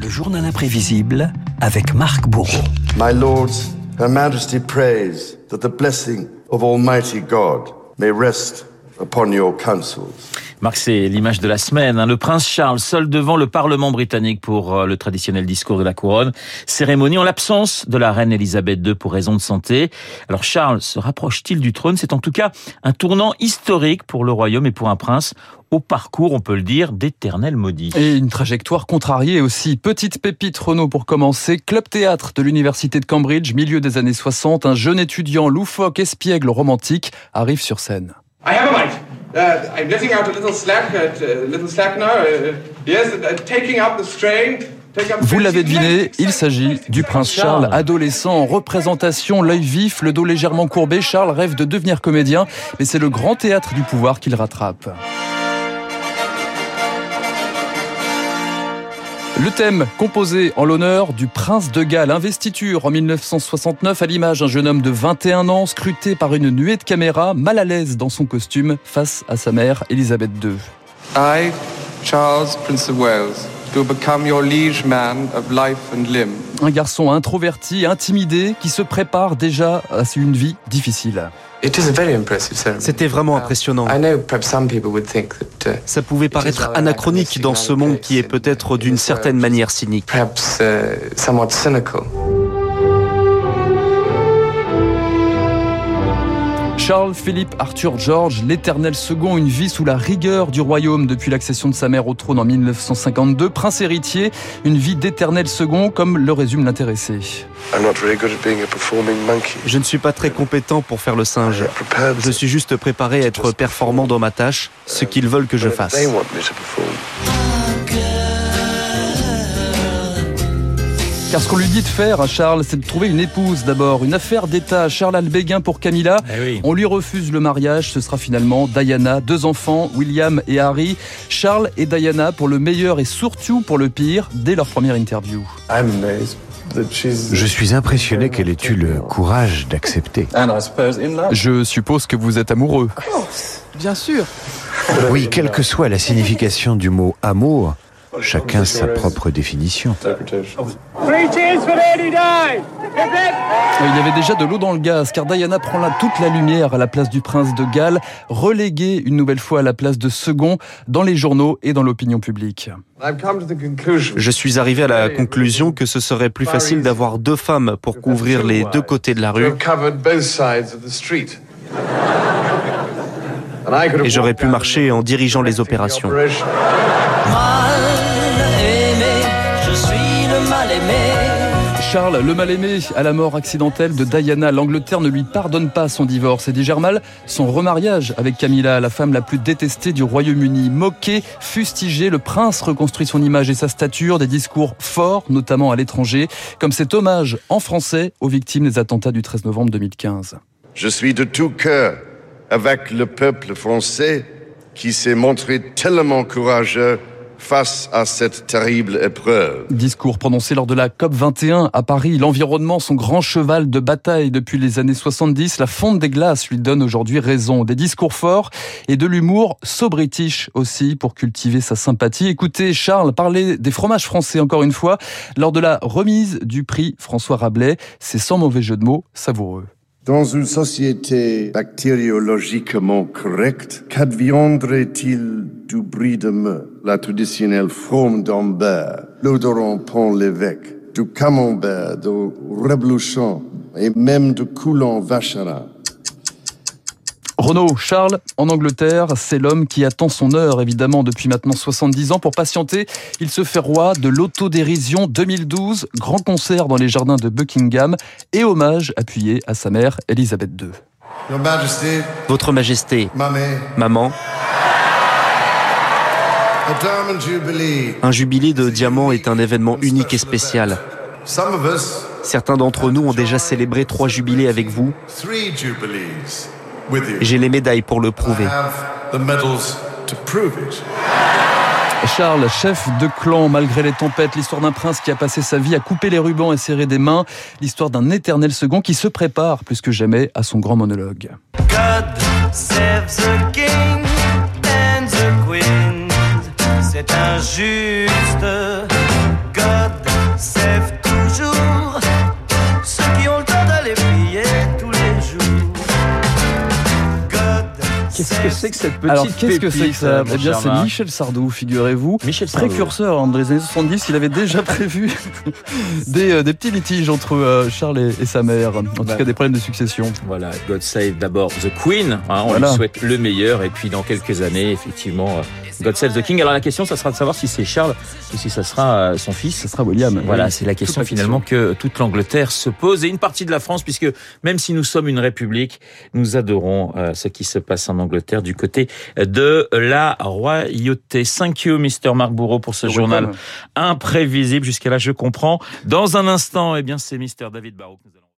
Le journal imprévisible avec Marc Bourreau. My lords, Her Majesty prays that the blessing of Almighty God may rest upon your councils. Marc, c'est l'image de la semaine. Hein. Le prince Charles, seul devant le Parlement britannique pour euh, le traditionnel discours de la couronne. Cérémonie en l'absence de la reine Elisabeth II pour raison de santé. Alors Charles se rapproche-t-il du trône? C'est en tout cas un tournant historique pour le royaume et pour un prince au parcours, on peut le dire, d'éternel maudit. Et une trajectoire contrariée aussi. Petite pépite Renault pour commencer. Club théâtre de l'université de Cambridge, milieu des années 60. Un jeune étudiant loufoque, espiègle, romantique arrive sur scène. I have a. Uh, I'm letting out a little slack, uh, uh little slack now. Uh, yes, uh, taking up the strain. Vous l'avez deviné, il s'agit du prince Charles, adolescent en représentation, l'œil vif, le dos légèrement courbé. Charles rêve de devenir comédien, mais c'est le grand théâtre du pouvoir qu'il rattrape. Le thème composé en l'honneur du prince de Galles, investiture en 1969 à l'image d'un jeune homme de 21 ans scruté par une nuée de caméras, mal à l'aise dans son costume face à sa mère Elisabeth II. I, Charles, Prince of Wales, do become your liege man of life and limb. Un garçon introverti, intimidé, qui se prépare déjà à une vie difficile. C'était vraiment impressionnant. Uh, Ça pouvait paraître anachronique dans ce monde qui est peut-être d'une certaine manière cynique. Charles Philippe Arthur George, l'éternel second, une vie sous la rigueur du royaume depuis l'accession de sa mère au trône en 1952, prince héritier, une vie d'éternel second comme le résume l'intéressé. Je ne suis pas très compétent pour faire le singe. Je suis juste préparé à être performant dans ma tâche, ce qu'ils veulent que je fasse. Car ce qu'on lui dit de faire à Charles, c'est de trouver une épouse d'abord. Une affaire d'État. Charles Albéguin pour Camilla. Eh On lui refuse le mariage. Ce sera finalement Diana, deux enfants, William et Harry. Charles et Diana pour le meilleur et surtout pour le pire dès leur première interview. Je suis impressionné qu'elle ait eu le courage d'accepter. Je suppose que vous êtes amoureux. Bien sûr. Oui, quelle que soit la signification du mot amour, Chacun sa propre définition. Il y avait déjà de l'eau dans le gaz, car Diana prend là toute la lumière à la place du prince de Galles, relégué une nouvelle fois à la place de second dans les journaux et dans l'opinion publique. Je suis arrivé à la conclusion que ce serait plus facile d'avoir deux femmes pour couvrir les deux côtés de la rue. Et j'aurais pu marcher en dirigeant les opérations. Charles, le mal-aimé, à la mort accidentelle de Diana, l'Angleterre ne lui pardonne pas son divorce et mal son remariage avec Camilla, la femme la plus détestée du Royaume-Uni. Moqué, fustigé, le prince reconstruit son image et sa stature, des discours forts, notamment à l'étranger, comme cet hommage en français aux victimes des attentats du 13 novembre 2015. Je suis de tout cœur avec le peuple français qui s'est montré tellement courageux face à cette terrible épreuve. Discours prononcé lors de la COP 21 à Paris. L'environnement, son grand cheval de bataille depuis les années 70. La fonte des glaces lui donne aujourd'hui raison. Des discours forts et de l'humour so-british aussi pour cultiver sa sympathie. Écoutez Charles parler des fromages français encore une fois lors de la remise du prix François Rabelais. C'est sans mauvais jeu de mots, savoureux. Dans une société bactériologiquement correcte, qu'adviendrait-il du bris de meule, la traditionnelle forme d'ambert, l'odorant pont l'évêque, du camembert, du reblochon et même du coulant vacherin Renaud Charles, en Angleterre, c'est l'homme qui attend son heure, évidemment, depuis maintenant 70 ans. Pour patienter, il se fait roi de l'autodérision 2012, grand concert dans les jardins de Buckingham et hommage appuyé à sa mère, Elisabeth II. Votre Majesté, maman, un jubilé de diamants est un événement unique et spécial. Certains d'entre nous ont déjà célébré trois jubilés avec vous. J'ai les médailles pour le prouver. Charles, chef de clan malgré les tempêtes, l'histoire d'un prince qui a passé sa vie à couper les rubans et serrer des mains, l'histoire d'un éternel second qui se prépare plus que jamais à son grand monologue. God save the king and the queen, c'est injuste. God cette petite Alors, qu'est-ce que c'est que ça Eh bien, c'est Michel Sardou, figurez-vous. Michel Sardou. Précurseur hein, dans les années 70, il avait déjà prévu des, euh, des, petits litiges entre euh, Charles et, et, sa mère. En tout cas, des problèmes de succession. Voilà, God Save d'abord The Queen. Hein, on voilà. lui souhaite le meilleur. Et puis, dans quelques années, effectivement, euh, God Save the King. Alors, la question, ça sera de savoir si c'est Charles ou si ça sera son fils. Ça sera William. Voilà, oui, c'est la question finalement que toute l'Angleterre se pose et une partie de la France, puisque même si nous sommes une république, nous adorons euh, ce qui se passe en Angleterre du côté de la royauté. Thank you, Mr. Marc Bourreau, pour ce journal imprévisible. Jusqu'à là, je comprends. Dans un instant, eh bien, c'est Mr. David Barrault.